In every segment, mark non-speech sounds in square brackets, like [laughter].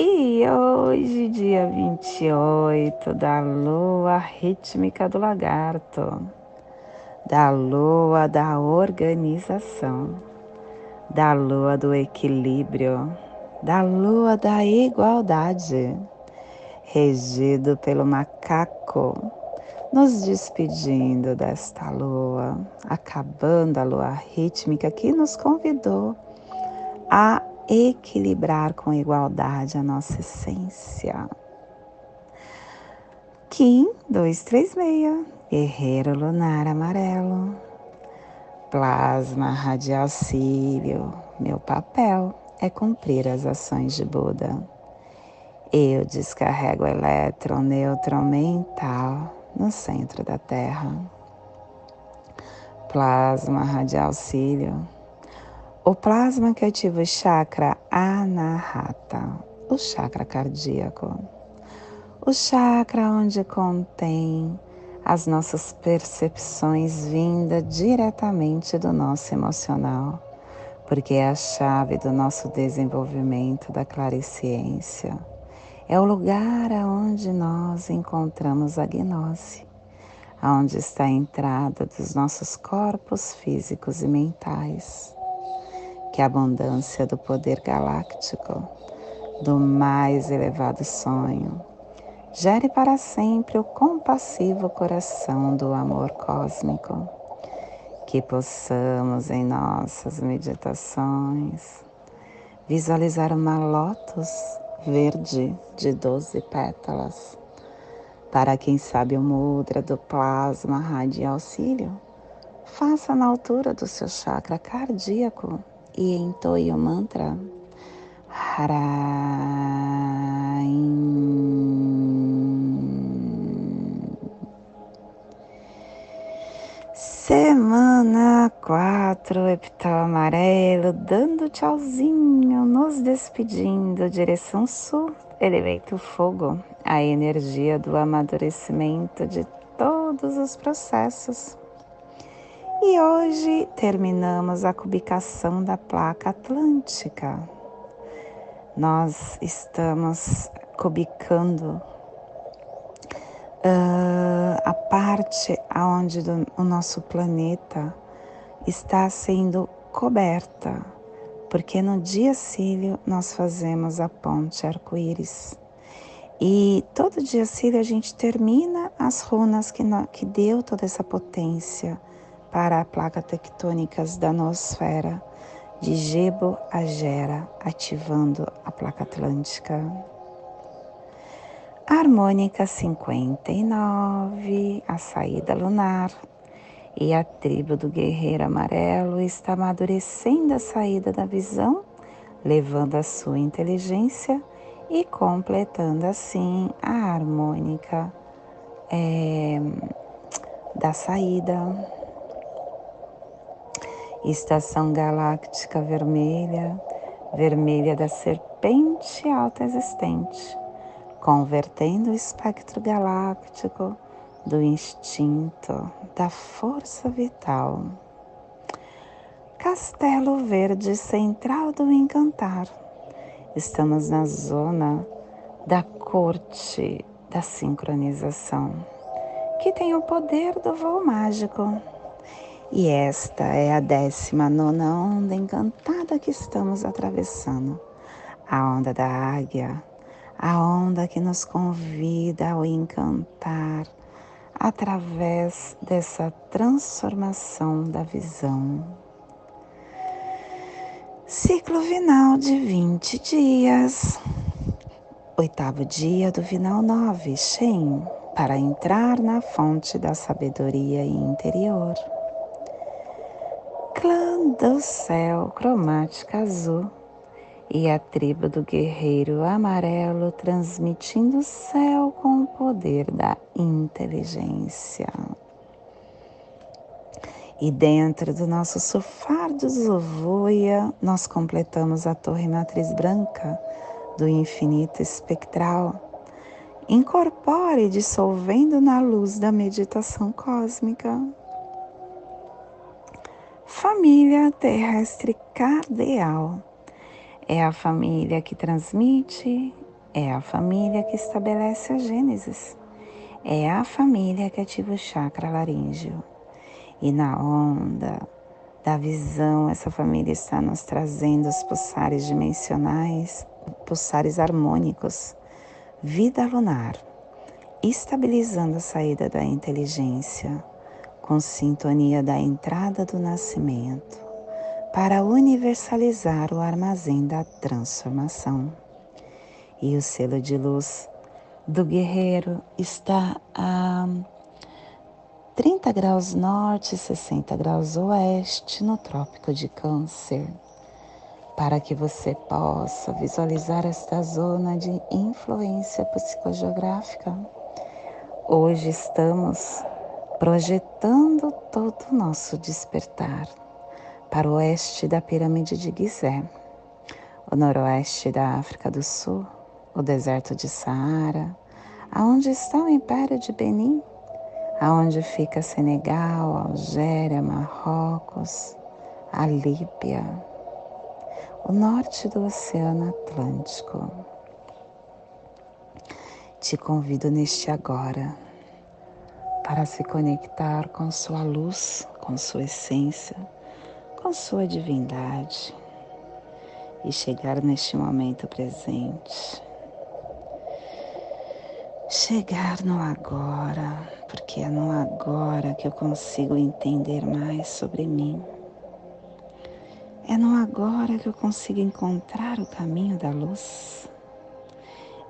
e hoje, dia 28 da lua rítmica do lagarto, da lua da organização, da lua do equilíbrio, da lua da igualdade, regido pelo macaco, nos despedindo desta lua, acabando a lua rítmica que nos convidou a equilibrar com igualdade a nossa essência. Kim 236, Guerreiro Lunar Amarelo, Plasma Radial Cílio, meu papel é cumprir as ações de Buda. Eu descarrego o elétron neutro mental no centro da Terra. Plasma Radial Cílio, o plasma que ativa o chakra anahata, o chakra cardíaco. O chakra onde contém as nossas percepções vinda diretamente do nosso emocional, porque é a chave do nosso desenvolvimento da clariciência. É o lugar aonde nós encontramos a gnose, aonde está a entrada dos nossos corpos físicos e mentais que a abundância do poder galáctico, do mais elevado sonho, gere para sempre o compassivo coração do amor cósmico, que possamos em nossas meditações visualizar uma lótus verde de doze pétalas. Para quem sabe o mudra do plasma radial auxílio, faça na altura do seu chakra cardíaco e entoie o mantra Haraim. Semana 4, epital amarelo, dando tchauzinho, nos despedindo, direção sul, elemento fogo, a energia do amadurecimento de todos os processos e hoje terminamos a cubicação da placa atlântica. Nós estamos cubicando uh, a parte onde do, o nosso planeta está sendo coberta, porque no dia cílio nós fazemos a ponte arco-íris. E todo dia cílio a gente termina as runas que, no, que deu toda essa potência para a placa tectônicas da nosfera, de Gebo a Gera, ativando a placa atlântica. Harmônica 59, a saída lunar. E a tribo do guerreiro amarelo está amadurecendo a saída da visão, levando a sua inteligência e completando assim a harmônica é, da saída. Estação galáctica vermelha, vermelha da serpente alta existente, convertendo o espectro galáctico do instinto, da força vital. Castelo Verde Central do Encantar. Estamos na zona da corte da sincronização, que tem o poder do voo mágico. E esta é a décima nona onda encantada que estamos atravessando. A onda da águia, a onda que nos convida ao encantar através dessa transformação da visão. Ciclo final de 20 dias. Oitavo dia do final 9, Shen, para entrar na fonte da sabedoria interior do céu cromática azul e a tribo do guerreiro amarelo transmitindo o céu com o poder da inteligência. E dentro do nosso sofá de Zovoia, nós completamos a torre matriz branca do infinito espectral. Incorpore dissolvendo na luz da meditação cósmica. Família terrestre cardeal é a família que transmite, é a família que estabelece a Gênesis, é a família que ativa o chakra laríngeo. E na onda da visão, essa família está nos trazendo os pulsares dimensionais, pulsares harmônicos, vida lunar, estabilizando a saída da inteligência, com sintonia da entrada do nascimento para universalizar o armazém da transformação. E o selo de luz do guerreiro está a 30 graus norte, 60 graus oeste, no Trópico de Câncer, para que você possa visualizar esta zona de influência psicogeográfica. Hoje estamos projetando todo o nosso despertar para o oeste da pirâmide de Gizé, o noroeste da África do Sul, o deserto de Saara, aonde está o Império de Benin, aonde fica Senegal, Algéria, Marrocos, a Líbia, o norte do Oceano Atlântico. Te convido neste agora para se conectar com sua luz, com sua essência com sua divindade e chegar neste momento presente. Chegar no agora, porque é no agora que eu consigo entender mais sobre mim. É no agora que eu consigo encontrar o caminho da luz.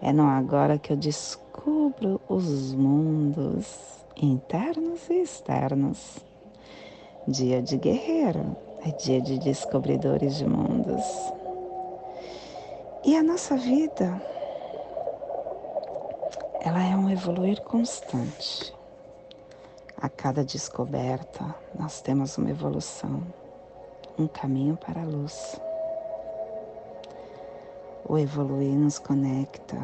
É no agora que eu descubro os mundos internos e externos. Dia de guerreiro, é dia de descobridores de mundos. E a nossa vida, ela é um evoluir constante. A cada descoberta, nós temos uma evolução, um caminho para a luz. O evoluir nos conecta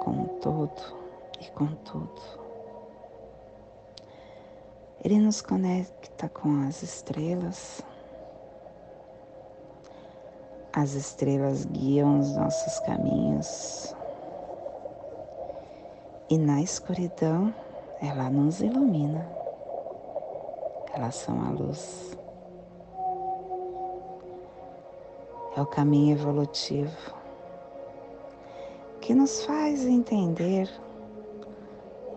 com o todo e com tudo. Ele nos conecta com as estrelas. As estrelas guiam os nossos caminhos. E na escuridão, ela nos ilumina. Elas são a luz. É o caminho evolutivo que nos faz entender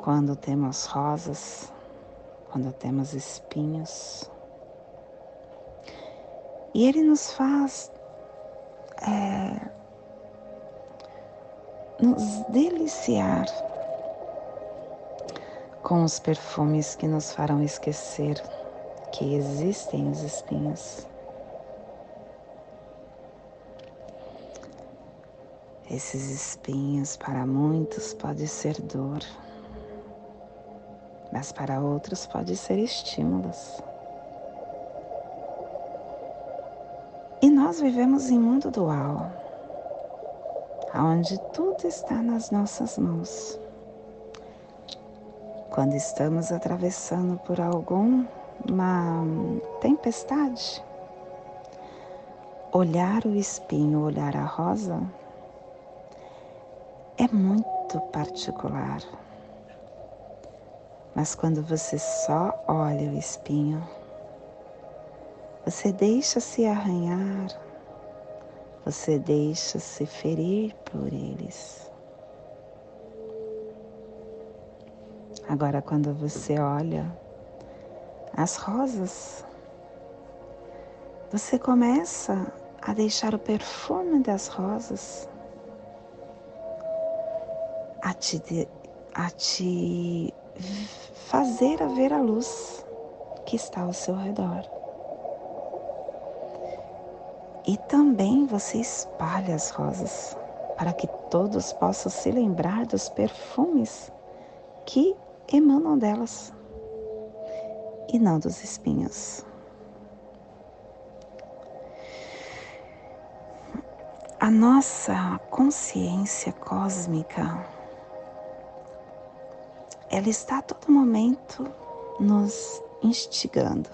quando temos rosas quando temos espinhos. E ele nos faz é, nos deliciar com os perfumes que nos farão esquecer que existem os espinhos. Esses espinhos para muitos pode ser dor mas para outros pode ser estímulos. E nós vivemos em mundo dual, onde tudo está nas nossas mãos. Quando estamos atravessando por alguma tempestade, olhar o espinho, olhar a rosa, é muito particular. Mas quando você só olha o espinho, você deixa se arranhar, você deixa se ferir por eles. Agora, quando você olha as rosas, você começa a deixar o perfume das rosas a te, a te fazer a ver a luz que está ao seu redor. E também você espalha as rosas para que todos possam se lembrar dos perfumes que emanam delas e não dos espinhos. A nossa consciência cósmica, ela está a todo momento nos instigando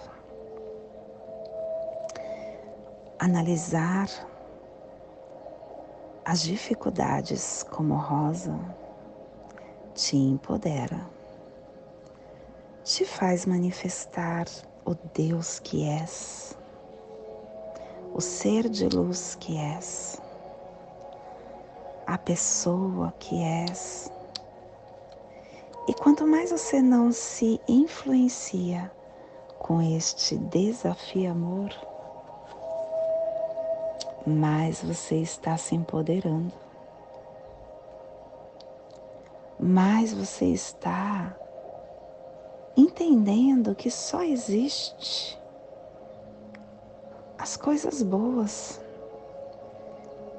analisar as dificuldades como rosa te empodera, te faz manifestar o Deus que és, o ser de luz que és, a pessoa que és. E quanto mais você não se influencia com este desafio amor, mais você está se empoderando, mais você está entendendo que só existe as coisas boas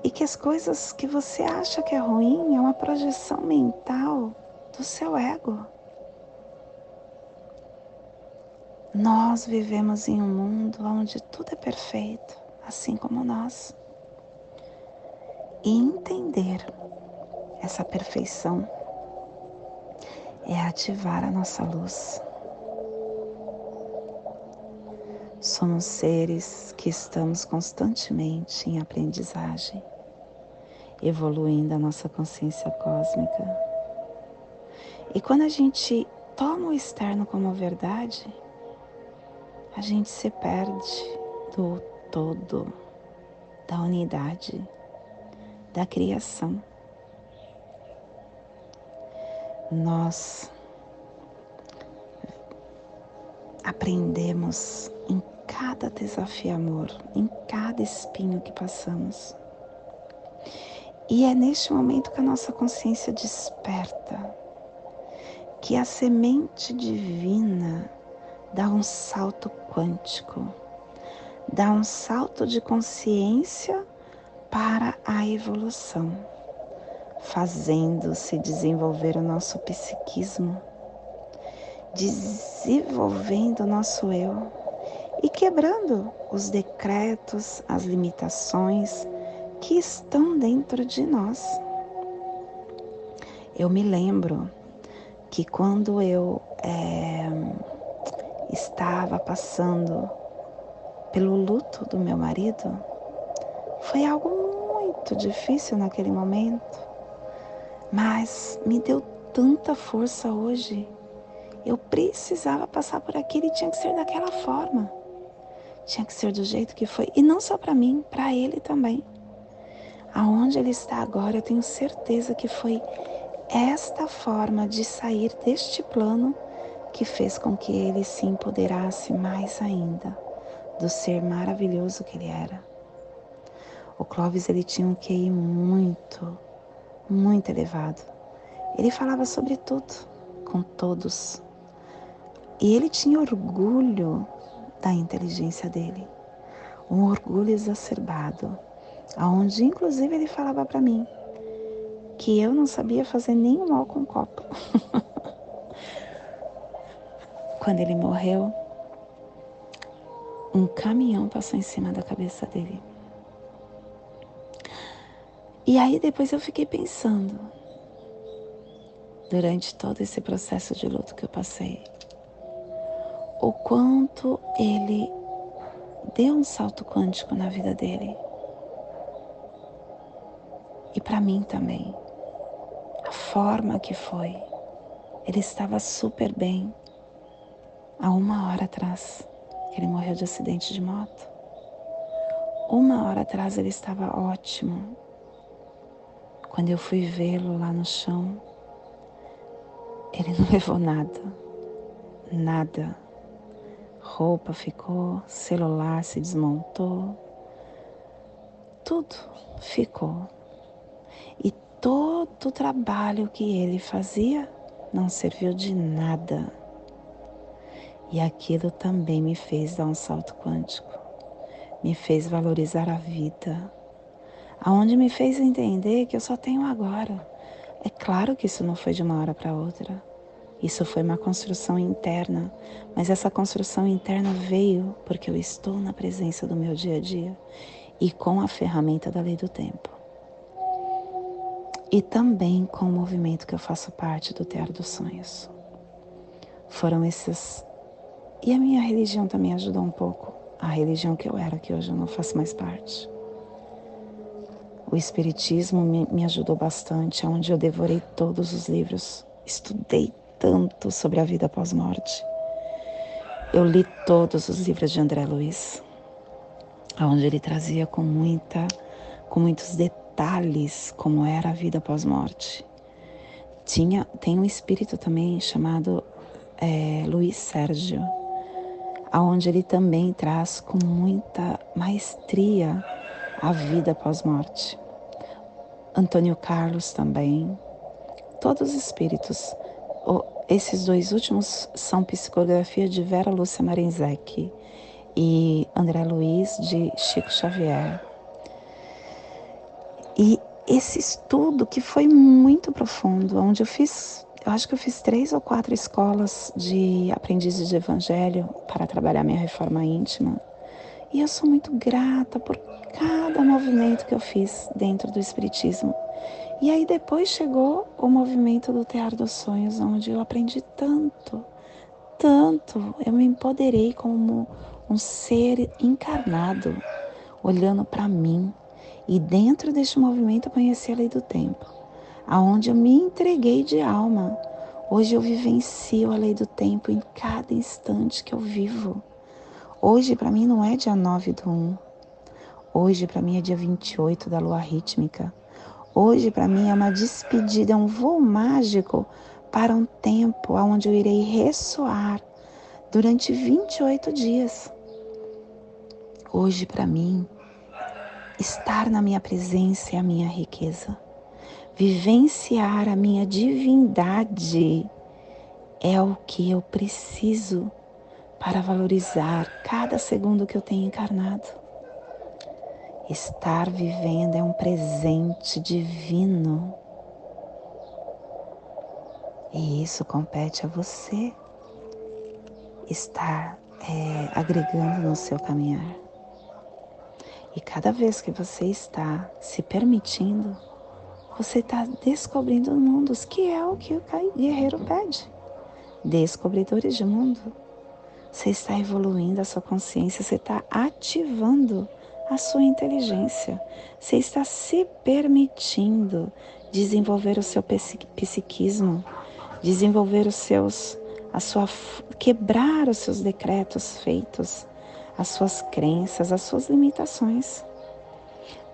e que as coisas que você acha que é ruim é uma projeção mental do seu ego. Nós vivemos em um mundo onde tudo é perfeito assim como nós. E entender essa perfeição é ativar a nossa luz. Somos seres que estamos constantemente em aprendizagem, evoluindo a nossa consciência cósmica. E quando a gente toma o externo como verdade, a gente se perde do todo da unidade da criação. Nós aprendemos em cada desafio amor, em cada espinho que passamos. E é neste momento que a nossa consciência desperta, que a semente divina dá um salto quântico dá um salto de consciência para a evolução, fazendo-se desenvolver o nosso psiquismo, desenvolvendo o nosso eu e quebrando os decretos, as limitações que estão dentro de nós. Eu me lembro que quando eu é, estava passando pelo luto do meu marido, foi algo muito difícil naquele momento, mas me deu tanta força hoje. Eu precisava passar por aquilo e tinha que ser daquela forma. Tinha que ser do jeito que foi. E não só para mim, para ele também. Aonde ele está agora, eu tenho certeza que foi esta forma de sair deste plano que fez com que ele se empoderasse mais ainda do ser maravilhoso que ele era. O Clóvis ele tinha um QI muito, muito elevado. Ele falava sobre tudo, com todos. E ele tinha orgulho da inteligência dele, um orgulho exacerbado, aonde inclusive ele falava para mim que eu não sabia fazer nenhum mal com copo. [laughs] Quando ele morreu, um caminhão passou em cima da cabeça dele. E aí depois eu fiquei pensando, durante todo esse processo de luto que eu passei, o quanto ele deu um salto quântico na vida dele. E para mim também. Forma que foi. Ele estava super bem há uma hora atrás que ele morreu de acidente de moto. Uma hora atrás ele estava ótimo. Quando eu fui vê-lo lá no chão, ele [laughs] não levou nada, nada. Roupa ficou, celular se desmontou, tudo ficou. E todo o trabalho que ele fazia não serviu de nada e aquilo também me fez dar um salto quântico. me fez valorizar a vida, aonde me fez entender que eu só tenho agora. É claro que isso não foi de uma hora para outra. Isso foi uma construção interna, mas essa construção interna veio porque eu estou na presença do meu dia a dia e com a ferramenta da lei do tempo. E também com o movimento que eu faço parte do Teatro dos Sonhos. Foram esses. E a minha religião também ajudou um pouco. A religião que eu era, que hoje eu não faço mais parte. O Espiritismo me, me ajudou bastante, onde eu devorei todos os livros, estudei tanto sobre a vida pós-morte. Eu li todos os livros de André Luiz, onde ele trazia com muita, com muitos detalhes como era a vida pós-morte. Tinha, tem um espírito também chamado é, Luiz Sérgio, aonde ele também traz com muita maestria a vida pós-morte. Antônio Carlos também, todos os espíritos. Esses dois últimos são psicografia de Vera Lúcia Marenzec e André Luiz de Chico Xavier. E esse estudo que foi muito profundo, onde eu fiz, eu acho que eu fiz três ou quatro escolas de aprendizes de evangelho para trabalhar minha reforma íntima. E eu sou muito grata por cada movimento que eu fiz dentro do Espiritismo. E aí depois chegou o movimento do Teatro dos Sonhos, onde eu aprendi tanto, tanto. Eu me empoderei como um ser encarnado, olhando para mim. E dentro deste movimento conheci a lei do tempo, aonde eu me entreguei de alma. Hoje eu vivencio a lei do tempo em cada instante que eu vivo. Hoje para mim não é dia 9 do 1, Hoje para mim é dia 28 da lua rítmica. Hoje para mim é uma despedida, é um voo mágico para um tempo onde eu irei ressoar durante 28 dias. Hoje para mim estar na minha presença é a minha riqueza. Vivenciar a minha divindade é o que eu preciso para valorizar cada segundo que eu tenho encarnado. Estar vivendo é um presente divino. E isso compete a você estar é, agregando no seu caminhar. E cada vez que você está se permitindo, você está descobrindo mundos, que é o que o guerreiro pede. Descobridores de mundo. Você está evoluindo a sua consciência, você está ativando a sua inteligência. Você está se permitindo desenvolver o seu psiquismo, desenvolver os seus, a sua, quebrar os seus decretos feitos, as suas crenças, as suas limitações.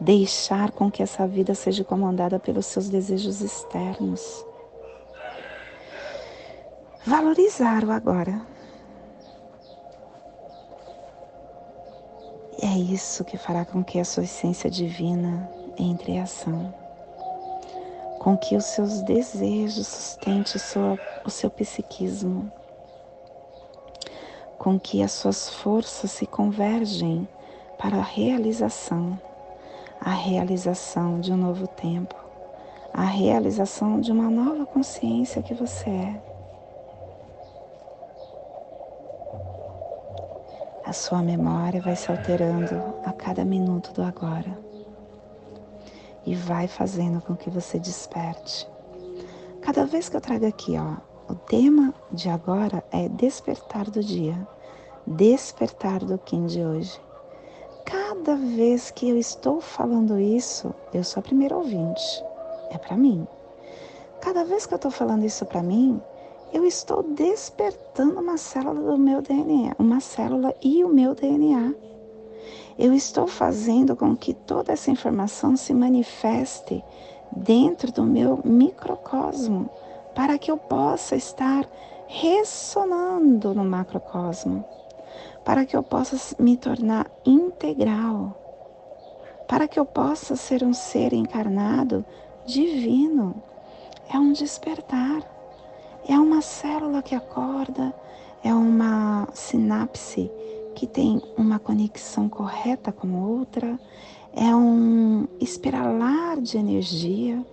Deixar com que essa vida seja comandada pelos seus desejos externos. Valorizar o agora É isso que fará com que a sua essência divina entre em ação, com que os seus desejos sustentem o seu psiquismo, com que as suas forças se convergem para a realização, a realização de um novo tempo, a realização de uma nova consciência que você é. A sua memória vai se alterando a cada minuto do agora e vai fazendo com que você desperte. Cada vez que eu trago aqui, ó, o tema de agora é despertar do dia, despertar do Kim de hoje. Cada vez que eu estou falando isso, eu sou a primeira ouvinte. É para mim. Cada vez que eu estou falando isso para mim, eu estou despertando uma célula do meu DNA, uma célula e o meu DNA. Eu estou fazendo com que toda essa informação se manifeste dentro do meu microcosmo, para que eu possa estar ressonando no macrocosmo, para que eu possa me tornar integral, para que eu possa ser um ser encarnado divino. É um despertar. É uma célula que acorda, é uma sinapse que tem uma conexão correta com outra, é um espiralar de energia,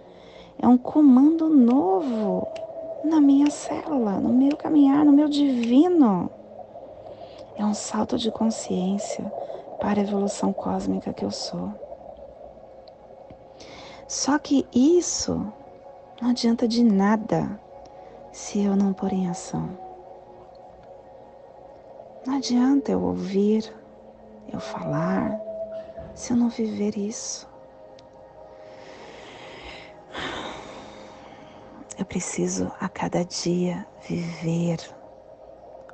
é um comando novo na minha célula, no meu caminhar, no meu divino. É um salto de consciência para a evolução cósmica que eu sou. Só que isso não adianta de nada se eu não pôr em ação. Não adianta eu ouvir, eu falar, se eu não viver isso. Eu preciso a cada dia viver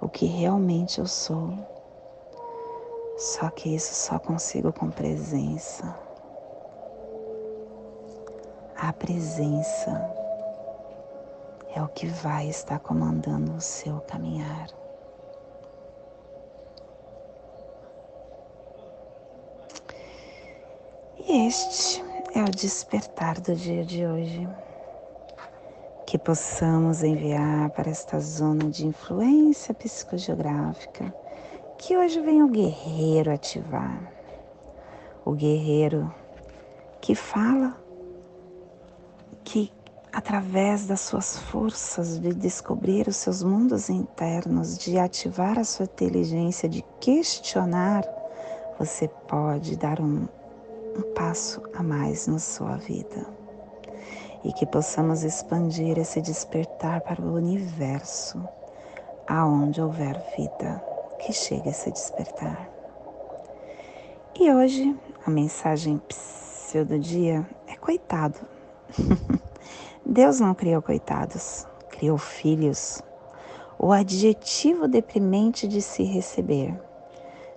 o que realmente eu sou. Só que isso só consigo com presença. A presença é o que vai estar comandando o seu caminhar. E este é o despertar do dia de hoje. Que possamos enviar para esta zona de influência psicogeográfica que hoje vem o guerreiro ativar. O guerreiro que fala que através das suas forças de descobrir os seus mundos internos, de ativar a sua inteligência, de questionar, você pode dar um um passo a mais na sua vida e que possamos expandir esse despertar para o universo, aonde houver vida, que chegue esse despertar. E hoje a mensagem do dia é coitado. [laughs] Deus não criou coitados, criou filhos. O adjetivo deprimente de se receber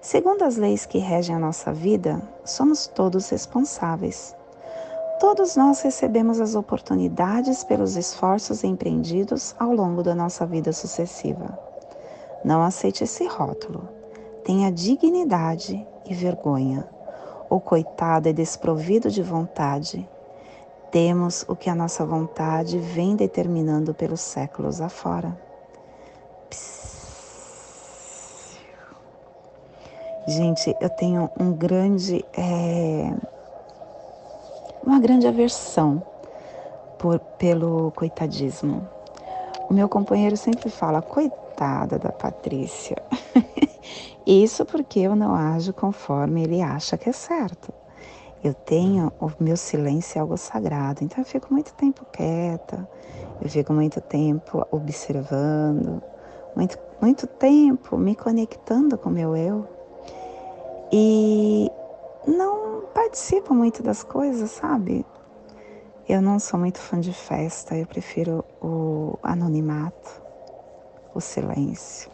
Segundo as leis que regem a nossa vida, somos todos responsáveis. Todos nós recebemos as oportunidades pelos esforços empreendidos ao longo da nossa vida sucessiva. Não aceite esse rótulo. Tenha dignidade e vergonha. O coitado é desprovido de vontade. Temos o que a nossa vontade vem determinando pelos séculos afora. Gente, eu tenho um grande, é, uma grande aversão por, pelo coitadismo. O meu companheiro sempre fala, coitada da Patrícia. [laughs] Isso porque eu não ajo conforme ele acha que é certo. Eu tenho o meu silêncio é algo sagrado, então eu fico muito tempo quieta, eu fico muito tempo observando, muito, muito tempo me conectando com o meu eu e não participo muito das coisas, sabe? Eu não sou muito fã de festa, eu prefiro o anonimato, o silêncio.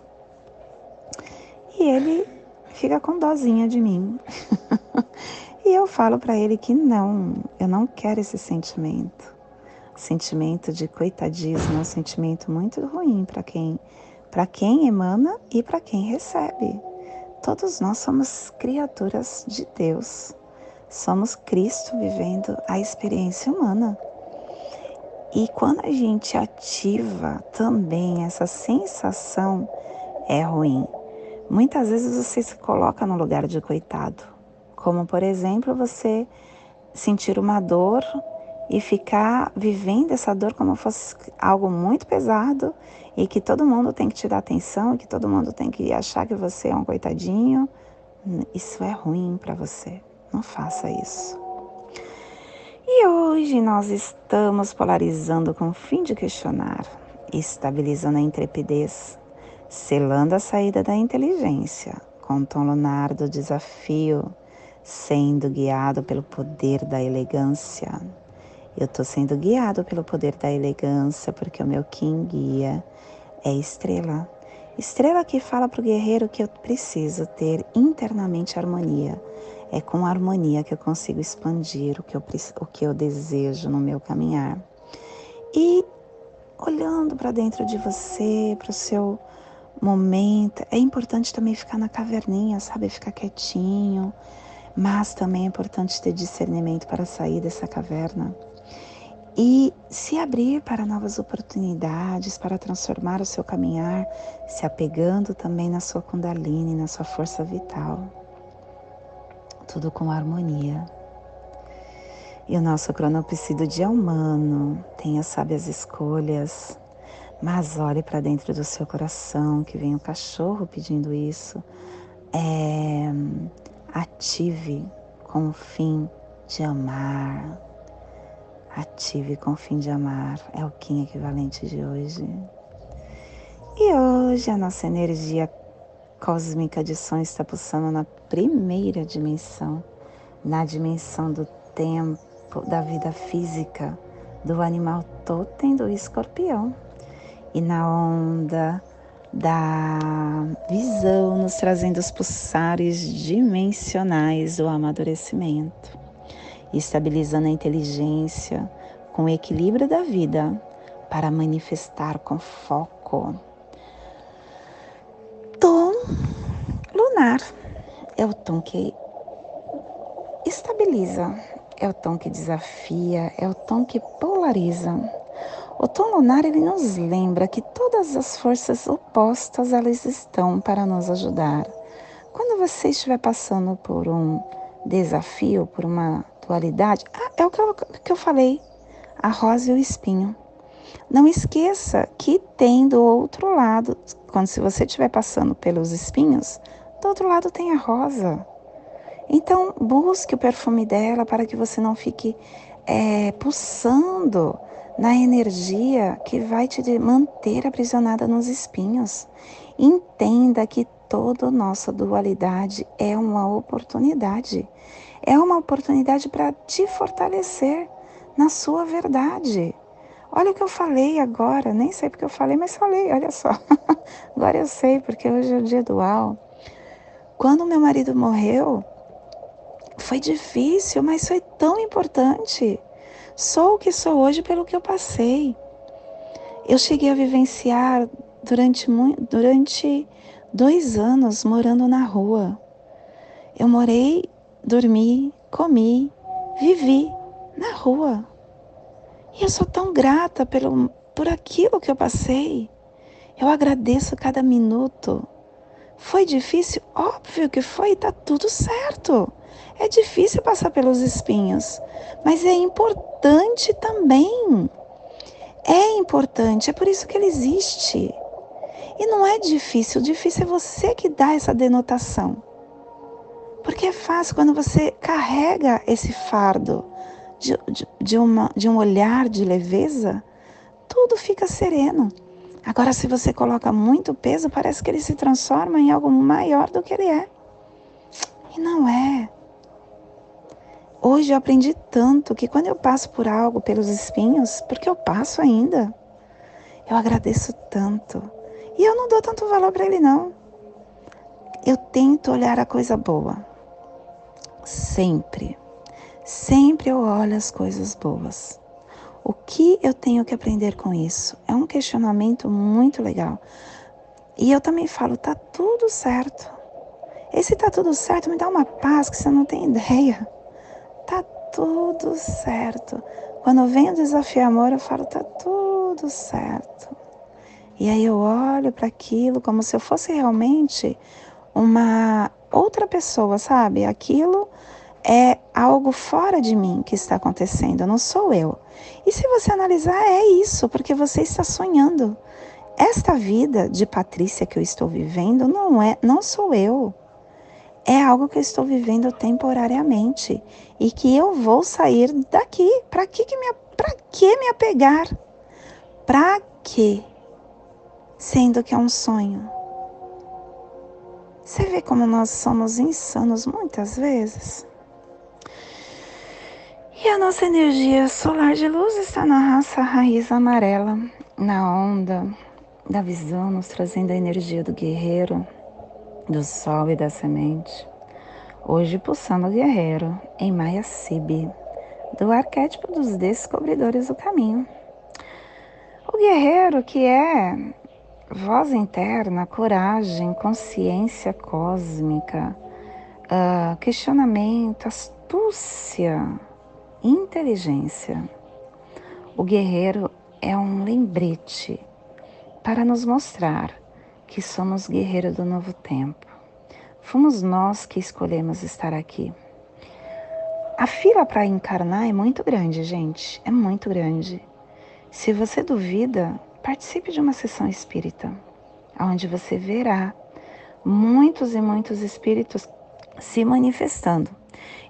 E ele fica com dozinha de mim. [laughs] e eu falo para ele que não, eu não quero esse sentimento. Sentimento de coitadismo é um sentimento muito ruim para quem, para quem emana e para quem recebe. Todos nós somos criaturas de Deus. Somos Cristo vivendo a experiência humana. E quando a gente ativa também essa sensação, é ruim. Muitas vezes você se coloca no lugar de coitado. Como, por exemplo, você sentir uma dor e ficar vivendo essa dor como fosse algo muito pesado e que todo mundo tem que te dar atenção e que todo mundo tem que achar que você é um coitadinho, isso é ruim para você. Não faça isso. E hoje nós estamos polarizando com o fim de questionar, estabilizando a intrepidez, selando a saída da inteligência, com tom lunar do desafio, sendo guiado pelo poder da elegância eu estou sendo guiado pelo poder da elegância, porque o meu Kim guia é estrela. Estrela que fala para o guerreiro que eu preciso ter internamente harmonia. É com harmonia que eu consigo expandir o que eu, o que eu desejo no meu caminhar. E olhando para dentro de você, para o seu momento, é importante também ficar na caverninha, sabe? Ficar quietinho. Mas também é importante ter discernimento para sair dessa caverna e se abrir para novas oportunidades, para transformar o seu caminhar, se apegando também na sua Kundalini, na sua força vital. Tudo com harmonia. E o nosso cronopsi do dia humano, tenha sábias escolhas, mas olhe para dentro do seu coração, que vem o cachorro pedindo isso. É, ative com o fim de amar. Ative com fim de amar. É o Kim equivalente de hoje. E hoje a nossa energia cósmica de som está pulsando na primeira dimensão, na dimensão do tempo, da vida física, do animal totem do escorpião e na onda da visão, nos trazendo os pulsares dimensionais do amadurecimento, estabilizando a inteligência com o equilíbrio da vida para manifestar com foco. Tom lunar é o tom que estabiliza, é o tom que desafia, é o tom que polariza o tom lunar ele nos lembra que todas as forças opostas elas estão para nos ajudar. Quando você estiver passando por um desafio, por uma dualidade, ah, é o que eu, que eu falei, a rosa e o espinho. Não esqueça que tem do outro lado, quando se você estiver passando pelos espinhos, do outro lado tem a rosa. Então busque o perfume dela para que você não fique é, pulsando na energia que vai te manter aprisionada nos espinhos. Entenda que toda nossa dualidade é uma oportunidade. É uma oportunidade para te fortalecer na sua verdade. Olha o que eu falei agora, nem sei porque eu falei, mas falei, olha só. [laughs] agora eu sei, porque hoje é o dia dual. Quando meu marido morreu, foi difícil, mas foi tão importante. Sou o que sou hoje pelo que eu passei. Eu cheguei a vivenciar durante, durante dois anos morando na rua. Eu morei, dormi, comi, vivi na rua. E eu sou tão grata pelo, por aquilo que eu passei. Eu agradeço cada minuto. Foi difícil? Óbvio que foi, tá tudo certo. É difícil passar pelos espinhos, mas é importante também. É importante, é por isso que ele existe. E não é difícil, o difícil é você que dá essa denotação. Porque é fácil quando você carrega esse fardo de, de, de, uma, de um olhar de leveza, tudo fica sereno. Agora, se você coloca muito peso, parece que ele se transforma em algo maior do que ele é. E não é. Hoje eu aprendi tanto que quando eu passo por algo, pelos espinhos, porque eu passo ainda, eu agradeço tanto. E eu não dou tanto valor para ele, não. Eu tento olhar a coisa boa. Sempre. Sempre eu olho as coisas boas. O que eu tenho que aprender com isso? É um questionamento muito legal. E eu também falo, tá tudo certo. Esse tá tudo certo me dá uma paz que você não tem ideia tá tudo certo. Quando vem o desafio amor, eu falo, tá tudo certo. E aí eu olho para aquilo como se eu fosse realmente uma outra pessoa, sabe? Aquilo é algo fora de mim que está acontecendo, não sou eu. E se você analisar, é isso, porque você está sonhando. Esta vida de Patrícia que eu estou vivendo não é, não sou eu é algo que eu estou vivendo temporariamente e que eu vou sair daqui. Para que que me para que me apegar? Para que? Sendo que é um sonho. Você vê como nós somos insanos muitas vezes. E a nossa energia solar de luz está na raça raiz amarela, na onda da visão, nos trazendo a energia do guerreiro, do sol e da semente. Hoje pulsando o guerreiro em Maya Sibi, do arquétipo dos descobridores do caminho. O guerreiro que é voz interna, coragem, consciência cósmica, uh, questionamento, astúcia, inteligência. O guerreiro é um lembrete para nos mostrar que somos guerreiros do novo tempo. Fomos nós que escolhemos estar aqui. A fila para encarnar é muito grande, gente, é muito grande. Se você duvida, participe de uma sessão espírita, onde você verá muitos e muitos espíritos se manifestando.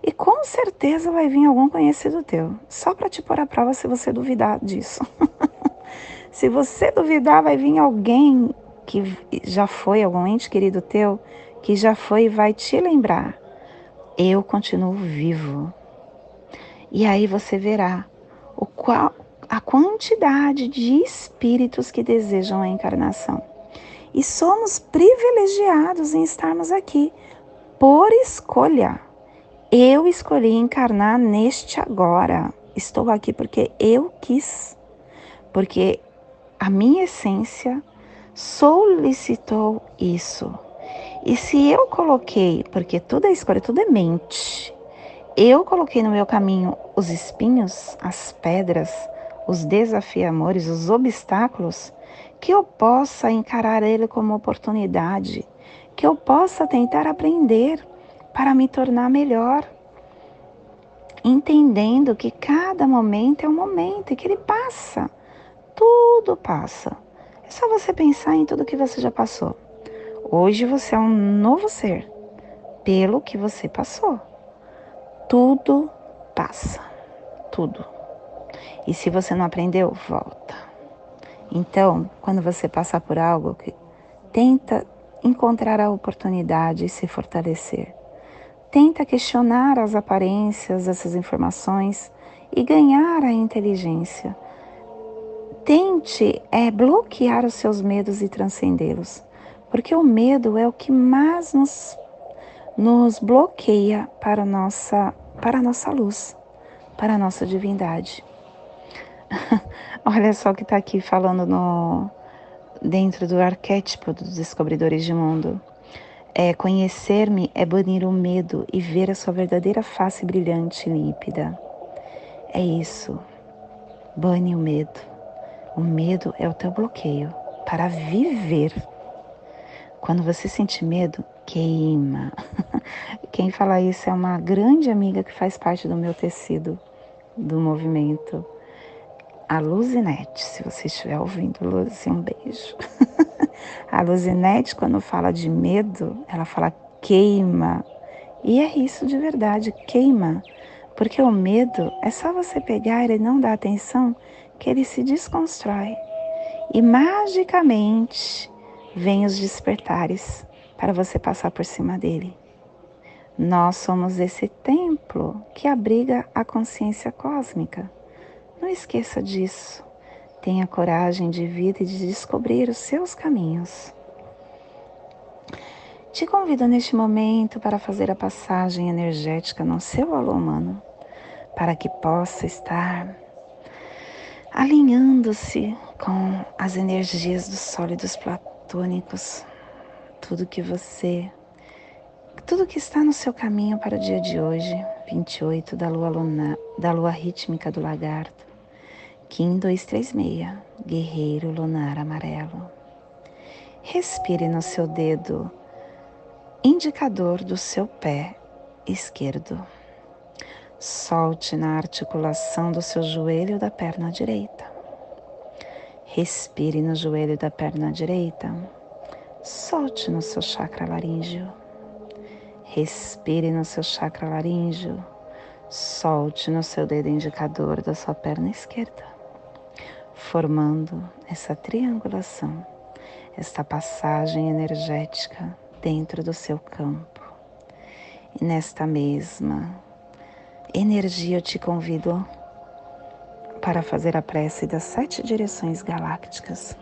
E com certeza vai vir algum conhecido teu, só para te pôr à prova se você duvidar disso. [laughs] se você duvidar, vai vir alguém que já foi, algum ente querido teu, que já foi e vai te lembrar. Eu continuo vivo. E aí você verá o qual, a quantidade de espíritos que desejam a encarnação. E somos privilegiados em estarmos aqui por escolha. Eu escolhi encarnar neste agora. Estou aqui porque eu quis, porque a minha essência solicitou isso. E se eu coloquei, porque tudo é escolha, tudo é mente, eu coloquei no meu caminho os espinhos, as pedras, os desafiamores, os obstáculos, que eu possa encarar ele como oportunidade, que eu possa tentar aprender para me tornar melhor, entendendo que cada momento é um momento e que ele passa, tudo passa. É só você pensar em tudo que você já passou. Hoje você é um novo ser, pelo que você passou. Tudo passa, tudo. E se você não aprendeu, volta. Então, quando você passar por algo, tenta encontrar a oportunidade e se fortalecer. Tenta questionar as aparências dessas informações e ganhar a inteligência. Tente é, bloquear os seus medos e transcendê-los, porque o medo é o que mais nos, nos bloqueia para nossa, para a nossa luz, para a nossa divindade. [laughs] Olha só o que está aqui falando no, dentro do arquétipo dos descobridores de mundo. É, Conhecer-me é banir o medo e ver a sua verdadeira face brilhante e límpida. É isso. Bane o medo. O medo é o teu bloqueio para viver. Quando você sente medo, queima. [laughs] Quem fala isso é uma grande amiga que faz parte do meu tecido, do movimento a Luzinete, se você estiver ouvindo, Luzi, um beijo. [laughs] a Luzinete, quando fala de medo, ela fala queima. E é isso de verdade, queima. Porque o medo é só você pegar e não dar atenção que ele se desconstrói. E magicamente vem os despertares para você passar por cima dele. Nós somos esse templo que abriga a consciência cósmica. Não esqueça disso. Tenha coragem de vir e de descobrir os seus caminhos. Te convido neste momento para fazer a passagem energética no seu alô humano, para que possa estar alinhando-se com as energias dos sólidos platônicos, tudo que você, tudo que está no seu caminho para o dia de hoje, 28 da lua, luna, da lua rítmica do lagarto, Kim 236, Guerreiro Lunar Amarelo. Respire no seu dedo indicador do seu pé esquerdo. Solte na articulação do seu joelho da perna direita. Respire no joelho da perna direita. Solte no seu chakra laríngeo. Respire no seu chakra laríngeo. Solte no seu dedo indicador da sua perna esquerda formando essa triangulação, esta passagem energética dentro do seu campo. E nesta mesma energia eu te convido para fazer a prece das sete direções galácticas,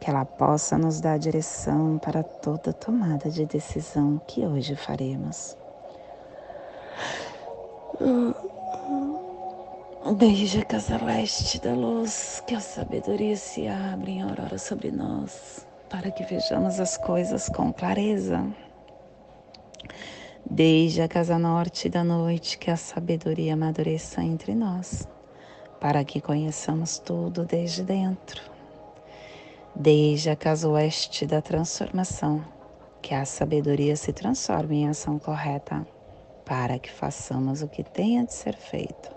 que ela possa nos dar direção para toda tomada de decisão que hoje faremos. Desde a casa leste da luz, que a sabedoria se abre em aurora sobre nós, para que vejamos as coisas com clareza. Desde a casa norte da noite, que a sabedoria amadureça entre nós, para que conheçamos tudo desde dentro. Desde a casa oeste da transformação, que a sabedoria se transforme em ação correta, para que façamos o que tenha de ser feito.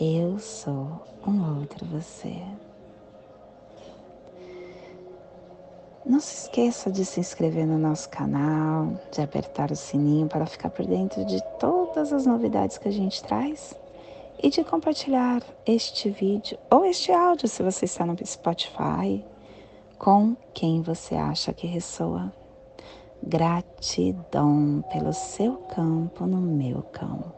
eu sou um outro você. Não se esqueça de se inscrever no nosso canal, de apertar o sininho para ficar por dentro de todas as novidades que a gente traz e de compartilhar este vídeo ou este áudio, se você está no Spotify, com quem você acha que ressoa. Gratidão pelo seu campo no meu campo.